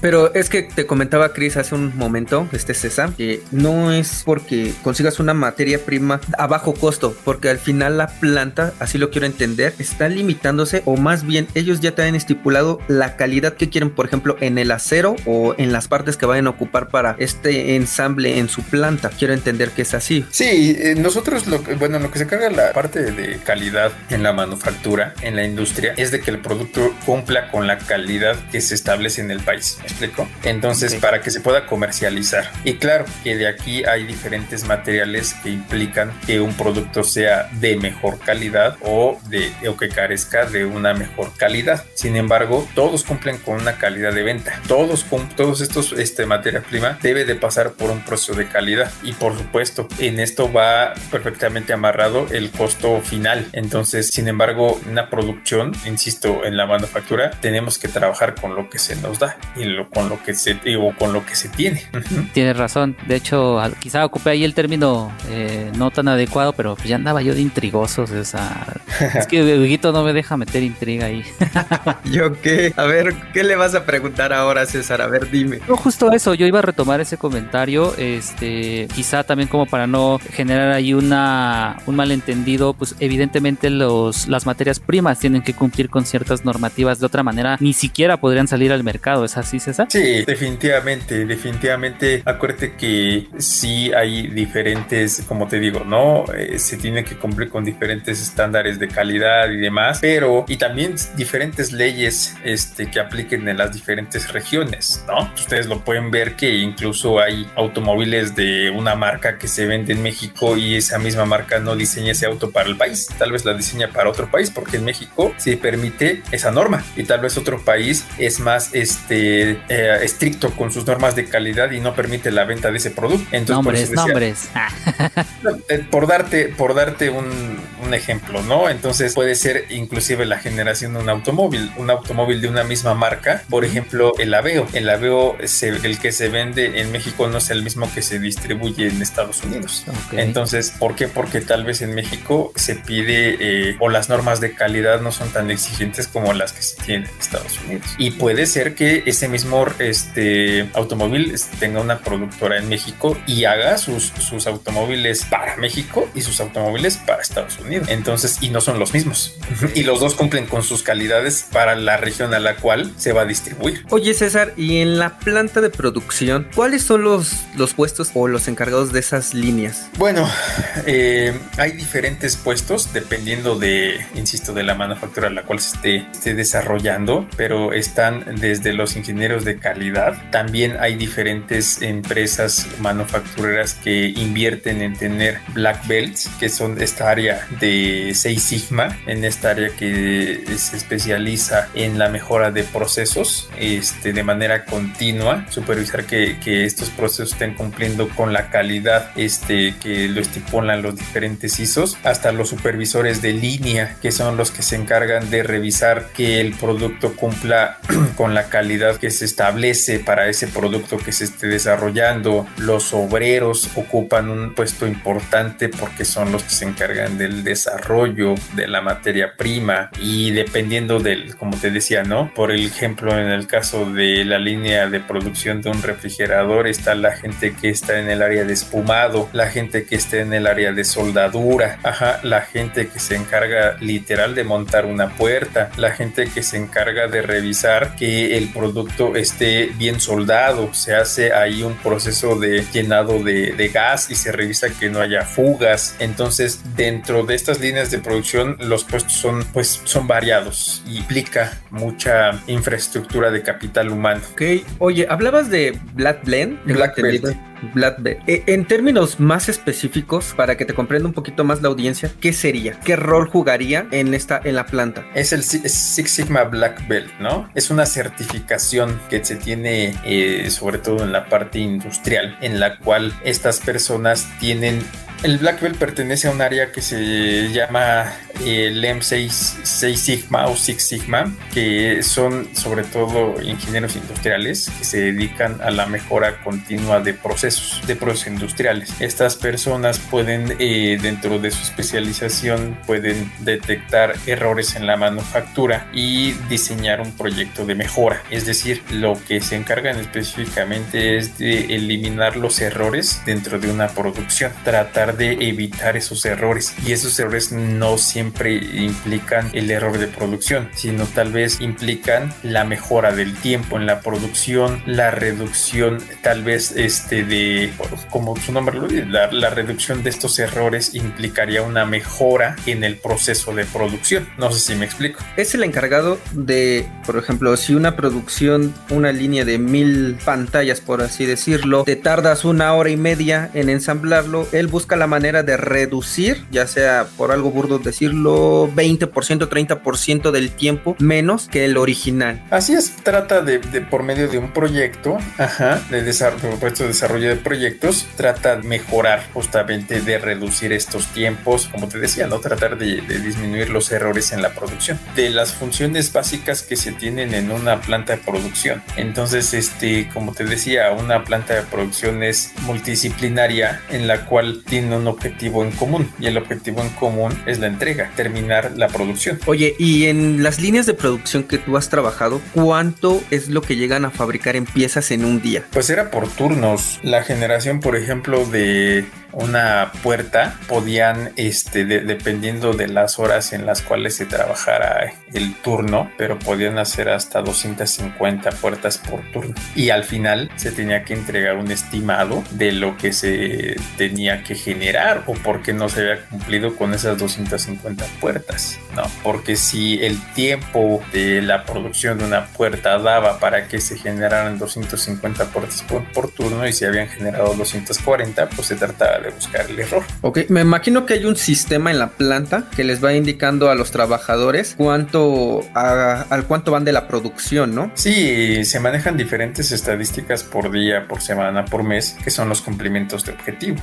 Pero es que te comentaba Chris hace un momento, este César, que no es porque consigas una materia prima a bajo costo, porque al final la planta, así lo quiero entender, está limitándose o más bien ellos ya te han estipulado la calidad que quieren, por ejemplo, en el acero o en las partes que vayan a ocupar para este ensamble en su planta. Quiero entender que es así. Sí, eh, nosotros lo bueno, lo que se carga la parte de calidad en la manufactura, en la industria, es de que el producto cumpla con la calidad que se establece en el país. ¿Me explico? Entonces, para que se pueda comercializar. Y claro que de aquí hay diferentes materiales que implican que un producto sea de mejor calidad o, de, o que carezca de una mejor calidad. Sin embargo, todos cumplen con una calidad de venta. Todos, todos estos este, materias prima debe de pasar por un proceso de calidad. Y por supuesto, en esto va perfectamente amarrado el costo final. Entonces, sin embargo, una producción, insisto, en la manufactura, tenemos que trabajar con lo que se nos da y con lo que se o con lo que se tiene. Tienes razón. De hecho, quizá ocupé ahí el término eh, no tan adecuado, pero ya andaba yo de intrigoso. O sea, es que Huguito no me deja meter intriga ahí. ¿Yo qué? A ver, ¿qué le vas a preguntar ahora, César? A ver, dime. No, justo eso. Yo iba a retomar ese comentario. Este, quizá también como para no generar ahí una un malentendido, pues evidentemente los las materias primas tienen que cumplir con ciertas normativas. De otra manera, ni siquiera podrían salir al mercado. ¿Es así, César? Sí, definitivamente, definitivamente. Acuérdate que sí hay diferentes, como te digo, ¿no? Eh, se tiene que cumplir con diferentes estándares de calidad y demás, pero y también diferentes leyes este, que apliquen en las diferentes regiones, ¿no? Ustedes lo pueden ver que incluso hay automóviles de una marca que se vende en México y esa misma marca no diseña ese auto para el país, tal vez la diseña para otro país porque en México se permite esa norma y tal vez otro país es más este eh, estricto con sus normas de calidad y no permite la venta de ese producto. Entonces, nombres, eh, por darte, por darte un, un, ejemplo, ¿no? Entonces puede ser inclusive la generación de un automóvil, un automóvil de una misma marca, por ejemplo, el Aveo. El Aveo, el que se vende en México no es el mismo que se distribuye en Estados Unidos. Entonces, ¿por qué? Porque tal vez en México se pide eh, o las normas de calidad no son tan exigentes como las que se tienen en Estados Unidos. Y puede ser que ese mismo este, automóvil tenga una productora en México y haga sus, sus automóviles para México y sus automóviles para Estados Unidos. Entonces, y no son los mismos. y los dos cumplen con sus calidades para la región a la cual se va a distribuir. Oye, César, y en la planta de producción, ¿cuáles son los, los puestos o los encargados de esas líneas? Bueno, eh, hay diferentes puestos dependiendo de, insisto, de la manufactura a la cual se esté, esté desarrollando, pero están desde los ingenieros de calidad. También hay diferentes empresas manufactureras que invierten en tener black belts, que son esta área de Seis Sigma, en esta área que se especializa en la mejora de procesos este, de manera continua, supervisar que, que estos procesos estén cumpliendo con la calidad este, que lo estipulan los diferentes ISOs, hasta los supervisores de línea, que son los que se encargan de revisar que el producto cumpla con la calidad que se establece para ese producto que se esté desarrollando. Los obreros ocupan un puesto importante porque son los que se encargan del desarrollo de la materia prima y dependiendo del, como te decía, ¿no? Por ejemplo, en el caso de la línea de producción de un refrigerador está la gente que está en el área de espumado, la gente que está en el área de soldadura, ajá, la gente que se encarga literal de montar una puerta, la gente que se encarga de revisar que el producto esté bien soldado, se hace ahí un proceso de llenado de, de gas y se revisa que no haya fugas. Entonces, dentro de estas líneas de producción, los puestos son, pues, son variados y implica mucha infraestructura de capital humano. Ok, oye, hablabas de Black Blend. Black Belt. Black Belt. Eh, en términos más específicos, para que te comprenda un poquito más la audiencia, ¿qué sería? ¿Qué rol jugaría en esta en la planta? Es el Six Sigma Black Belt, ¿no? Es una certificación que se tiene eh, sobre todo en la parte industrial, en la cual estas personas tienen el Black Belt pertenece a un área que se llama el M6 6 Sigma o Six Sigma, que son sobre todo ingenieros industriales que se dedican a la mejora continua de procesos, de procesos industriales. Estas personas pueden, eh, dentro de su especialización, pueden detectar errores en la manufactura y diseñar un proyecto de mejora. Es decir, lo que se encargan específicamente es de eliminar los errores dentro de una producción, tratar de evitar esos errores y esos errores no siempre implican el error de producción, sino tal vez implican la mejora del tiempo en la producción, la reducción tal vez este de, como su nombre lo dice, la, la reducción de estos errores implicaría una mejora en el proceso de producción. No sé si me explico. Es el encargado de, por ejemplo, si una producción, una línea de mil pantallas, por así decirlo, te tardas una hora y media en ensamblarlo, él busca la manera de reducir, ya sea por algo burdo decirlo, decirlo, 20%, 30% del tiempo menos que el original. Así es, trata de, por medio de un proyecto, ajá, de desarrollo, de desarrollo de proyectos, trata de mejorar justamente de reducir estos tiempos, como te decía, ¿no? Tratar de, de disminuir los errores en la producción, de las funciones básicas que se tienen en una planta de producción. Entonces, este, como te decía, una planta de producción es multidisciplinaria en la cual tiene un objetivo en común y el objetivo en común es la entrega, terminar la producción. Oye, y en las líneas de producción que tú has trabajado, ¿cuánto es lo que llegan a fabricar en piezas en un día? Pues era por turnos. La generación, por ejemplo, de una puerta podían, este, dependiendo de las horas en las cuales se trabajara el turno, pero podían hacer hasta 250 puertas por turno. Y al final se tenía que entregar un estimado de lo que se tenía que generar o porque no se había cumplido con esas 250 puertas. No, porque si el tiempo de la producción de una puerta daba para que se generaran 250 puertas por, por turno y se habían generado 240, pues se trataba de buscar el error. Ok, me imagino que hay un sistema en la planta que les va indicando a los trabajadores cuánto, al cuánto van de la producción, ¿no? Sí, se manejan diferentes estadísticas por día, por semana, por mes, que son los cumplimientos de objetivo.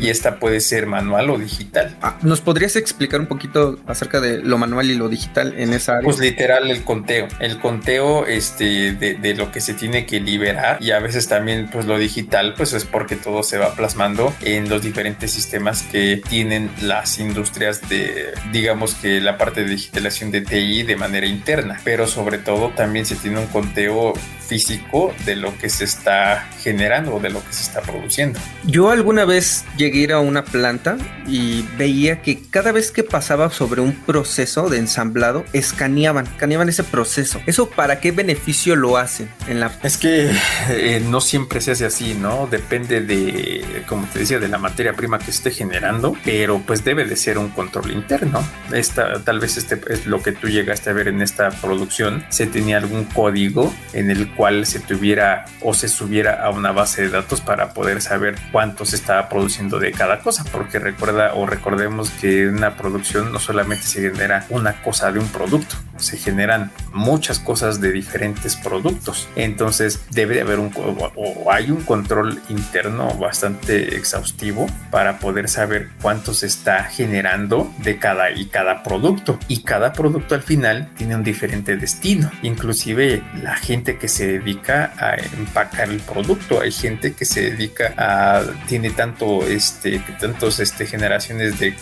Y esta puede ser manual o digital. Ah, ¿Nos podrías explicar un poquito acerca de lo manual y lo digital en esa área? Pues literal el conteo. El conteo este, de, de lo que se tiene que liberar y a veces también pues lo digital pues es porque todo se va plasmando en los diferentes sistemas que tienen las industrias de, digamos que la parte de digitalización de TI de manera interna, pero sobre todo también se tiene un conteo físico de lo que se está generando o de lo que se está produciendo. Yo alguna vez llegué a ir a una planta y veía que cada vez que pasaba sobre un proceso de ensamblado, escaneaban, escaneaban ese proceso. ¿Eso para qué beneficio lo hacen? En la... Es que eh, no siempre se hace así, ¿no? Depende de, como te decía, de la materia prima que esté generando, pero pues debe de ser un control interno. Esta, tal vez este es lo que tú llegaste a ver en esta producción. Se tenía algún código en el cual se tuviera o se subiera a una base de datos para poder saber cuánto se estaba produciendo de cada cosa, porque recuerda o recordemos que en una producción no solamente se genera una cosa de un producto, se generan muchas cosas de diferentes productos. Entonces debe de haber un o hay un control interno bastante exhaustivo para poder saber cuánto se está generando de cada y cada producto. Y cada producto al final tiene un diferente destino. Inclusive la gente que se dedica a empacar el producto. Hay gente que se dedica a, tiene tanto, este, tantos, este, generaciones de,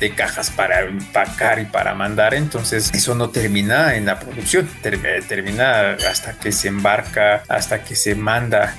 de, cajas para empacar y para mandar. Entonces eso no termina en la producción, termina hasta que se embarca, hasta que se manda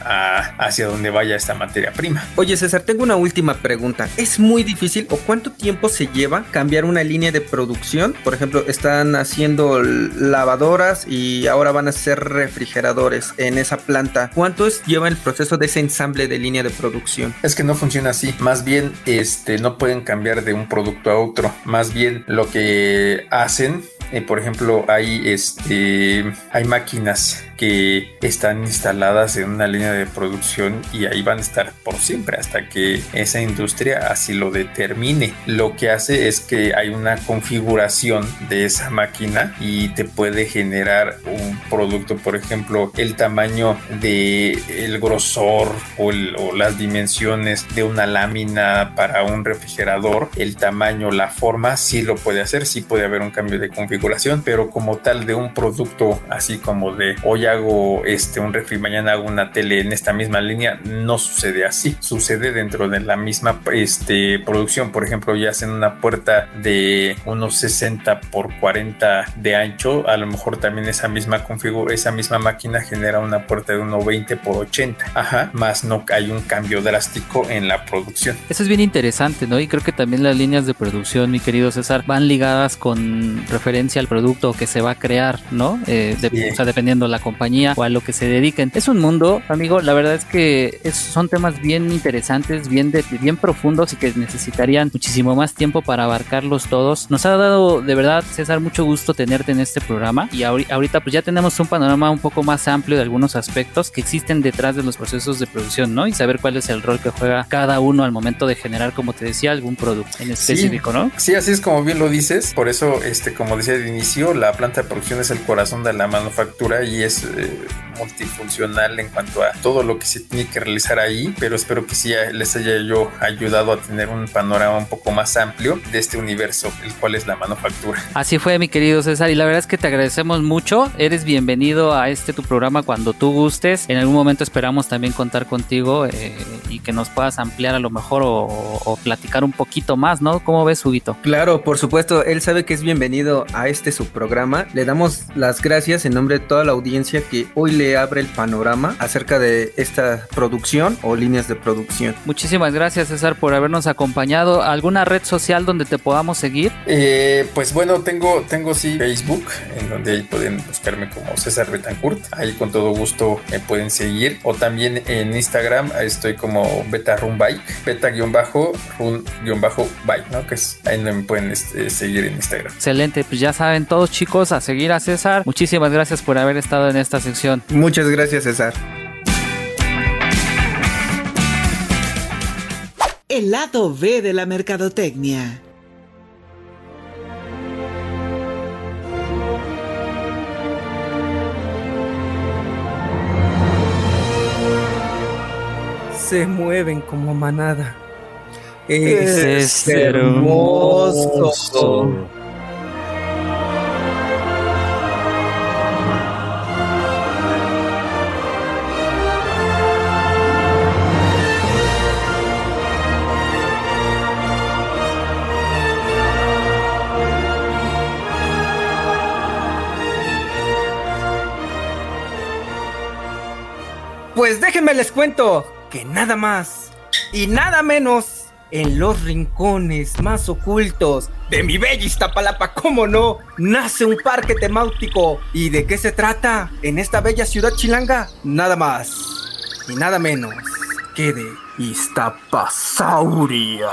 hacia donde vaya esta materia prima. Oye César, tengo una última pregunta. ¿Es muy difícil o cuánto tiempo se lleva cambiar una línea de producción? Por ejemplo, están haciendo lavadoras y ahora van a ser refrigeradores en esa planta, ¿cuánto lleva el proceso de ese ensamble de línea de producción? Es que no funciona así. Más bien, este, no pueden cambiar de un producto a otro. Más bien, lo que hacen eh, por ejemplo, hay, este, hay máquinas que están instaladas en una línea de producción y ahí van a estar por siempre hasta que esa industria así lo determine. Lo que hace es que hay una configuración de esa máquina y te puede generar un producto, por ejemplo, el tamaño de el grosor o, las dimensiones de una lámina para un refrigerador, el tamaño, la forma, sí lo puede hacer, sí puede haber un cambio de configuración pero como tal de un producto así como de hoy hago este un refri, mañana hago una tele en esta misma línea, no sucede así. Sucede dentro de la misma este, producción. Por ejemplo, ya hacen una puerta de unos 60 por 40 de ancho, a lo mejor también esa misma configuración, esa misma máquina genera una puerta de 1.20 por 80. Ajá, más no hay un cambio drástico en la producción. Eso es bien interesante, ¿no? Y creo que también las líneas de producción, mi querido César, van ligadas con referencia al producto que se va a crear, ¿no? Eh, de, O sea, dependiendo la compañía o a lo que se dediquen. Es un mundo, amigo, la verdad es que son temas bien interesantes, bien, de, bien profundos y que necesitarían muchísimo más tiempo para abarcarlos todos. Nos ha dado de verdad, César, mucho gusto tenerte en este programa y ahorita pues ya tenemos un panorama un poco más amplio de algunos aspectos que existen detrás de los procesos de producción, ¿no? Y saber cuál es el rol que juega cada uno al momento de generar, como te decía, algún producto en específico, ¿no? Sí, así es como bien lo dices. Por eso, este, como decía de inicio, la planta de producción es el corazón de la manufactura y es eh, multifuncional en cuanto a todo lo que se tiene que realizar ahí. Pero espero que sí les haya yo ayudado a tener un panorama un poco más amplio de este universo, el cual es la manufactura. Así fue, mi querido César, y la verdad es que te agradecemos mucho. Eres bienvenido a este tu programa cuando tú gustes. En algún momento esperamos también contar contigo eh, y que nos puedas ampliar a lo mejor o, platicar un poquito más, ¿no? ¿Cómo ves, Huguito? Claro, por supuesto, él sabe que es bienvenido a este subprograma. Le damos las gracias en nombre de toda la audiencia que hoy le abre el panorama acerca de esta producción o líneas de producción. Muchísimas gracias, César, por habernos acompañado. ¿Alguna red social donde te podamos seguir? Eh, pues bueno, tengo, tengo sí Facebook, en donde ahí pueden buscarme como César Betancourt. Ahí con todo gusto me pueden seguir. O también en Instagram estoy como beta run bike, beta-run-bike, ¿no? Que es, ahí me pueden este, seguir en Instagram. Excelente, pues ya saben todos chicos a seguir a César. Muchísimas gracias por haber estado en esta sección. Muchas gracias César. El lado B de la mercadotecnia. se mueven como manada. Es, hermoso. Pues déjenme les cuento que nada más y nada menos en los rincones más ocultos de mi bella Iztapalapa, cómo no, nace un parque temáutico. ¿Y de qué se trata en esta bella ciudad chilanga? Nada más y nada menos que de Iztapasauria.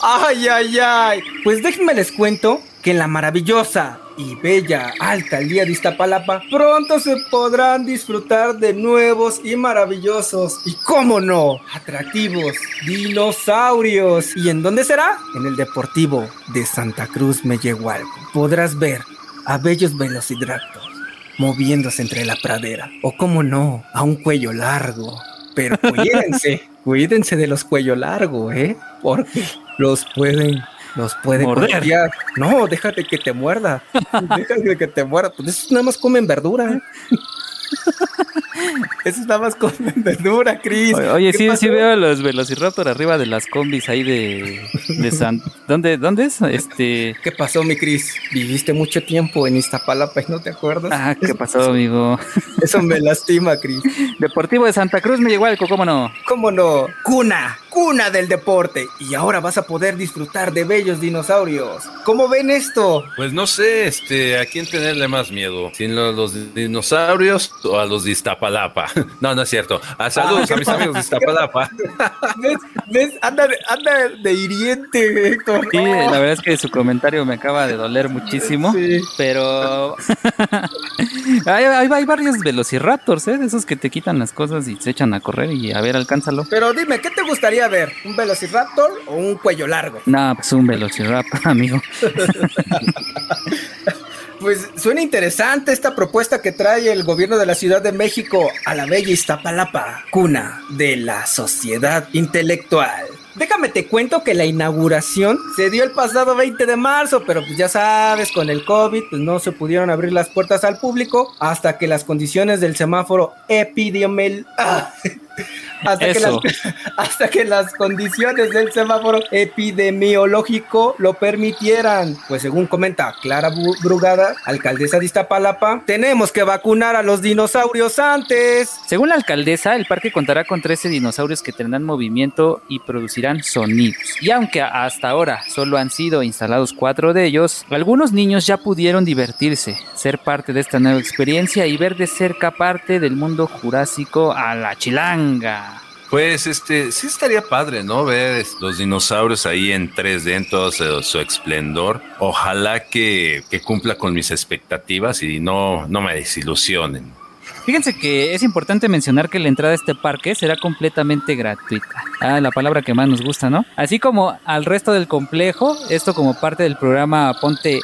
Ay, ay, ay. Pues déjenme les cuento que en la maravillosa y bella alcaldía de Iztapalapa pronto se podrán disfrutar de nuevos y maravillosos y, cómo no, atractivos dinosaurios. ¿Y en dónde será? En el Deportivo de Santa Cruz Mellehualco. Podrás ver a bellos velociraptors moviéndose entre la pradera. O, cómo no, a un cuello largo. Pero cuídense, cuídense de los cuello largo, ¿eh? Porque los pueden los puede morder. No, déjate que te muerda. déjate que te muerda. Pues eso nada más comen verdura. Eso nada más con verdura, Chris. Oye, sí, sí veo a los Velociraptor arriba de las combis ahí de, de San... ¿Dónde, ¿Dónde es? Este... ¿Qué pasó, mi Chris? Viviste mucho tiempo en Iztapalapa y no te acuerdas. Ah, ¿qué pasó, amigo? Eso me lastima, Chris. Deportivo de Santa Cruz me llegó algo, ¿cómo no? ¿Cómo no? Cuna, cuna del deporte. Y ahora vas a poder disfrutar de bellos dinosaurios. ¿Cómo ven esto? Pues no sé, este, ¿a quién tenerle más miedo? ¿Sin los, los dinosaurios o a los de Iztapalapa? No, no es cierto. A saludos a mis amigos de Iztapalapa. ¿Ves? ¿Ves? Anda, anda de hiriente, Héctor. Sí, la verdad es que su comentario me acaba de doler muchísimo. Sí. Pero hay, hay, varios velociraptors, ¿eh? De esos que te quitan las cosas y se echan a correr y a ver, alcánzalo. Pero dime, ¿qué te gustaría ver? ¿Un velociraptor o un cuello largo? No, pues un velociraptor, amigo. Pues suena interesante esta propuesta que trae el gobierno de la Ciudad de México a la bella Iztapalapa, cuna de la sociedad intelectual. Déjame te cuento que la inauguración se dio el pasado 20 de marzo, pero pues ya sabes, con el COVID pues no se pudieron abrir las puertas al público hasta que las condiciones del semáforo epidemiológico hasta, que las, hasta que las condiciones del semáforo epidemiológico lo permitieran. Pues según comenta Clara Brugada, alcaldesa de Iztapalapa, tenemos que vacunar a los dinosaurios antes. Según la alcaldesa, el parque contará con 13 dinosaurios que tendrán movimiento y producirán sonidos. Y aunque hasta ahora solo han sido instalados cuatro de ellos, algunos niños ya pudieron divertirse, ser parte de esta nueva experiencia y ver de cerca parte del mundo jurásico a la chilanga. Pues este, sí estaría padre, ¿no? Ver los dinosaurios ahí en 3D en todo su, esplendor. Ojalá que, que, cumpla con mis expectativas y no, no me desilusionen. Fíjense que es importante mencionar que la entrada a este parque será completamente gratuita. Ah, la palabra que más nos gusta, ¿no? Así como al resto del complejo, esto como parte del programa Ponte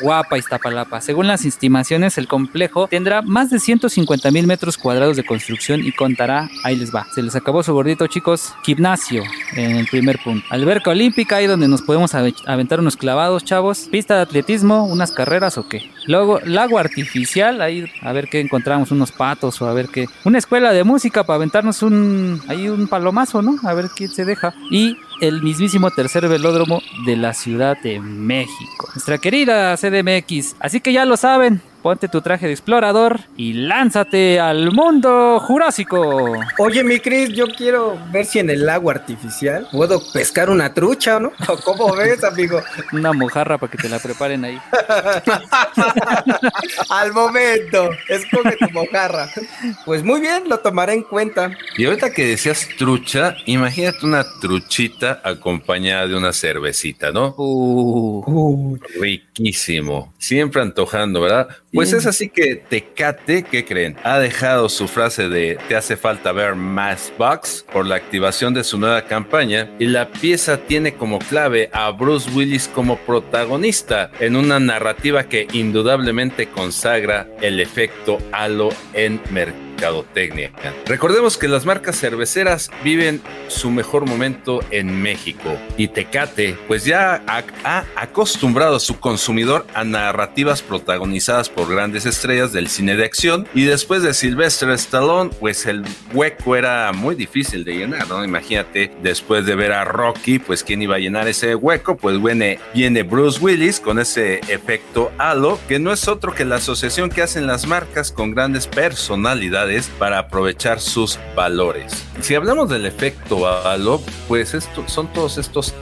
Guapa Iztapalapa. Según las estimaciones, el complejo tendrá más de 150 mil metros cuadrados de construcción y contará, ahí les va, se les acabó su gordito chicos, gimnasio en el primer punto. Alberca olímpica, ahí donde nos podemos aventar unos clavados, chavos. Pista de atletismo, unas carreras o qué. Luego, lago artificial, ahí a ver qué encontramos, unos patos o a ver qué. Una escuela de música para aventarnos un, ahí un palomazo, ¿no? A ver quién se deja. Y el mismísimo tercer velódromo de la Ciudad de México. Nuestra querida CDMX. Así que ya lo saben, ponte tu traje de explorador y lánzate al mundo jurásico. Oye, mi Cris, yo quiero ver si en el lago artificial puedo pescar una trucha, ¿no? ¿Cómo ves, amigo? Una mojarra para que te la preparen ahí. al momento, escoge tu mojarra. Pues muy bien, lo tomaré en cuenta. Y ahorita que decías trucha, imagínate una truchita acompañada de una cervecita, ¿no? Uh. Riquísimo. Siempre antojando, ¿verdad? Pues es así que Tecate, ¿qué creen? Ha dejado su frase de te hace falta ver más box por la activación de su nueva campaña y la pieza tiene como clave a Bruce Willis como protagonista en una narrativa que indudablemente consagra el efecto halo en mercado Recordemos que las marcas cerveceras viven su mejor momento en México y Tecate pues ya ha, acostumbrado a su consumidor a narrativas protagonizadas por grandes estrellas del cine de acción y después de Sylvester Stallone pues el hueco era muy difícil de llenar, ¿no? Imagínate después de ver a Rocky pues quién iba a llenar ese hueco pues viene, viene Bruce Willis con ese efecto halo que no es otro que la asociación que hacen las marcas con grandes personalidades para aprovechar sus valores. Si hablamos del efecto halo, pues esto, son todos estos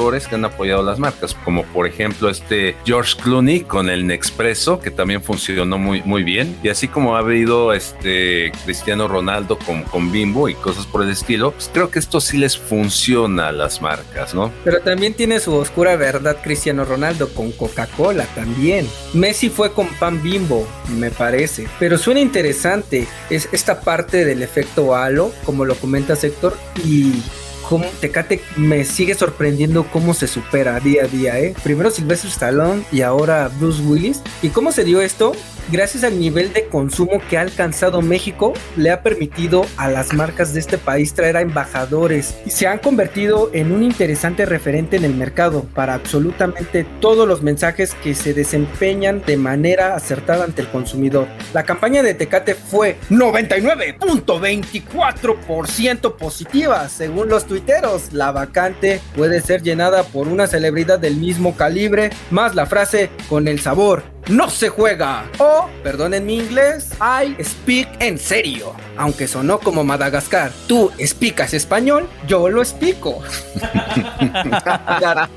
que han apoyado las marcas, como por ejemplo este George Clooney con el Nexpresso, que también funcionó muy, muy bien, y así como ha habido este Cristiano Ronaldo con, con Bimbo y cosas por el estilo, pues creo que esto sí les funciona a las marcas, ¿no? Pero también tiene su oscura verdad Cristiano Ronaldo con Coca-Cola también. Messi fue con pan Bimbo, me parece, pero suena interesante esta parte del efecto halo, como lo comenta Sector, y cómo Tecate me sigue sorprendiendo cómo se supera día a día, ¿eh? Primero Sylvester Stallone y ahora Bruce Willis. ¿Y cómo se dio esto? Gracias al nivel de consumo que ha alcanzado México, le ha permitido a las marcas de este país traer a embajadores y se han convertido en un interesante referente en el mercado para absolutamente todos los mensajes que se desempeñan de manera acertada ante el consumidor. La campaña de Tecate fue 99.24% positiva, según los tuiteros. La vacante puede ser llenada por una celebridad del mismo calibre, más la frase con el sabor no se juega. O, perdonen mi inglés, I speak en serio. Aunque sonó como Madagascar. Tú explicas español, yo lo explico.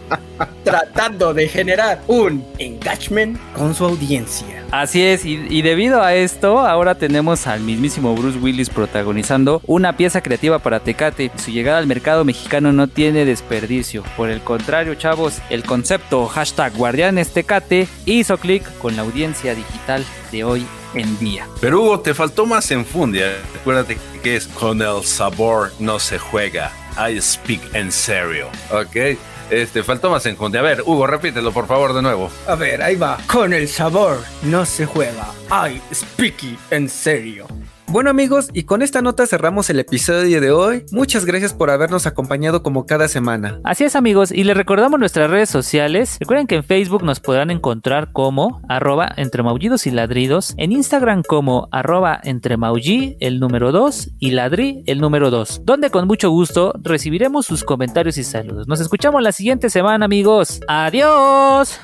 Tratando de generar un engagement con su audiencia. Así es, y, y, debido a esto, ahora tenemos al mismísimo Bruce Willis protagonizando una pieza creativa para Tecate. Su llegada al mercado mexicano no tiene desperdicio. Por el contrario, chavos, el concepto hashtag Guardianes Tecate hizo clic con la audiencia digital de hoy en día. Pero Hugo, te faltó más enfundia. Acuérdate que es con el sabor no se juega. I speak en serio. ¿Ok? Este, faltó más enjundia. A ver, Hugo, repítelo por favor de nuevo. A ver, ahí va. Con el sabor no se juega. I speak en serio. Bueno amigos, y con esta nota cerramos el episodio de hoy. Muchas gracias por habernos acompañado como cada semana. Así es amigos, y les recordamos nuestras redes sociales. Recuerden que en Facebook nos podrán encontrar como arroba entre maullidos y ladridos, en Instagram como arroba entre maulli, el número 2 y ladri el número 2, donde con mucho gusto recibiremos sus comentarios y saludos. Nos escuchamos la siguiente semana amigos. Adiós.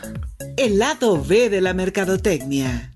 El lado B de la mercadotecnia.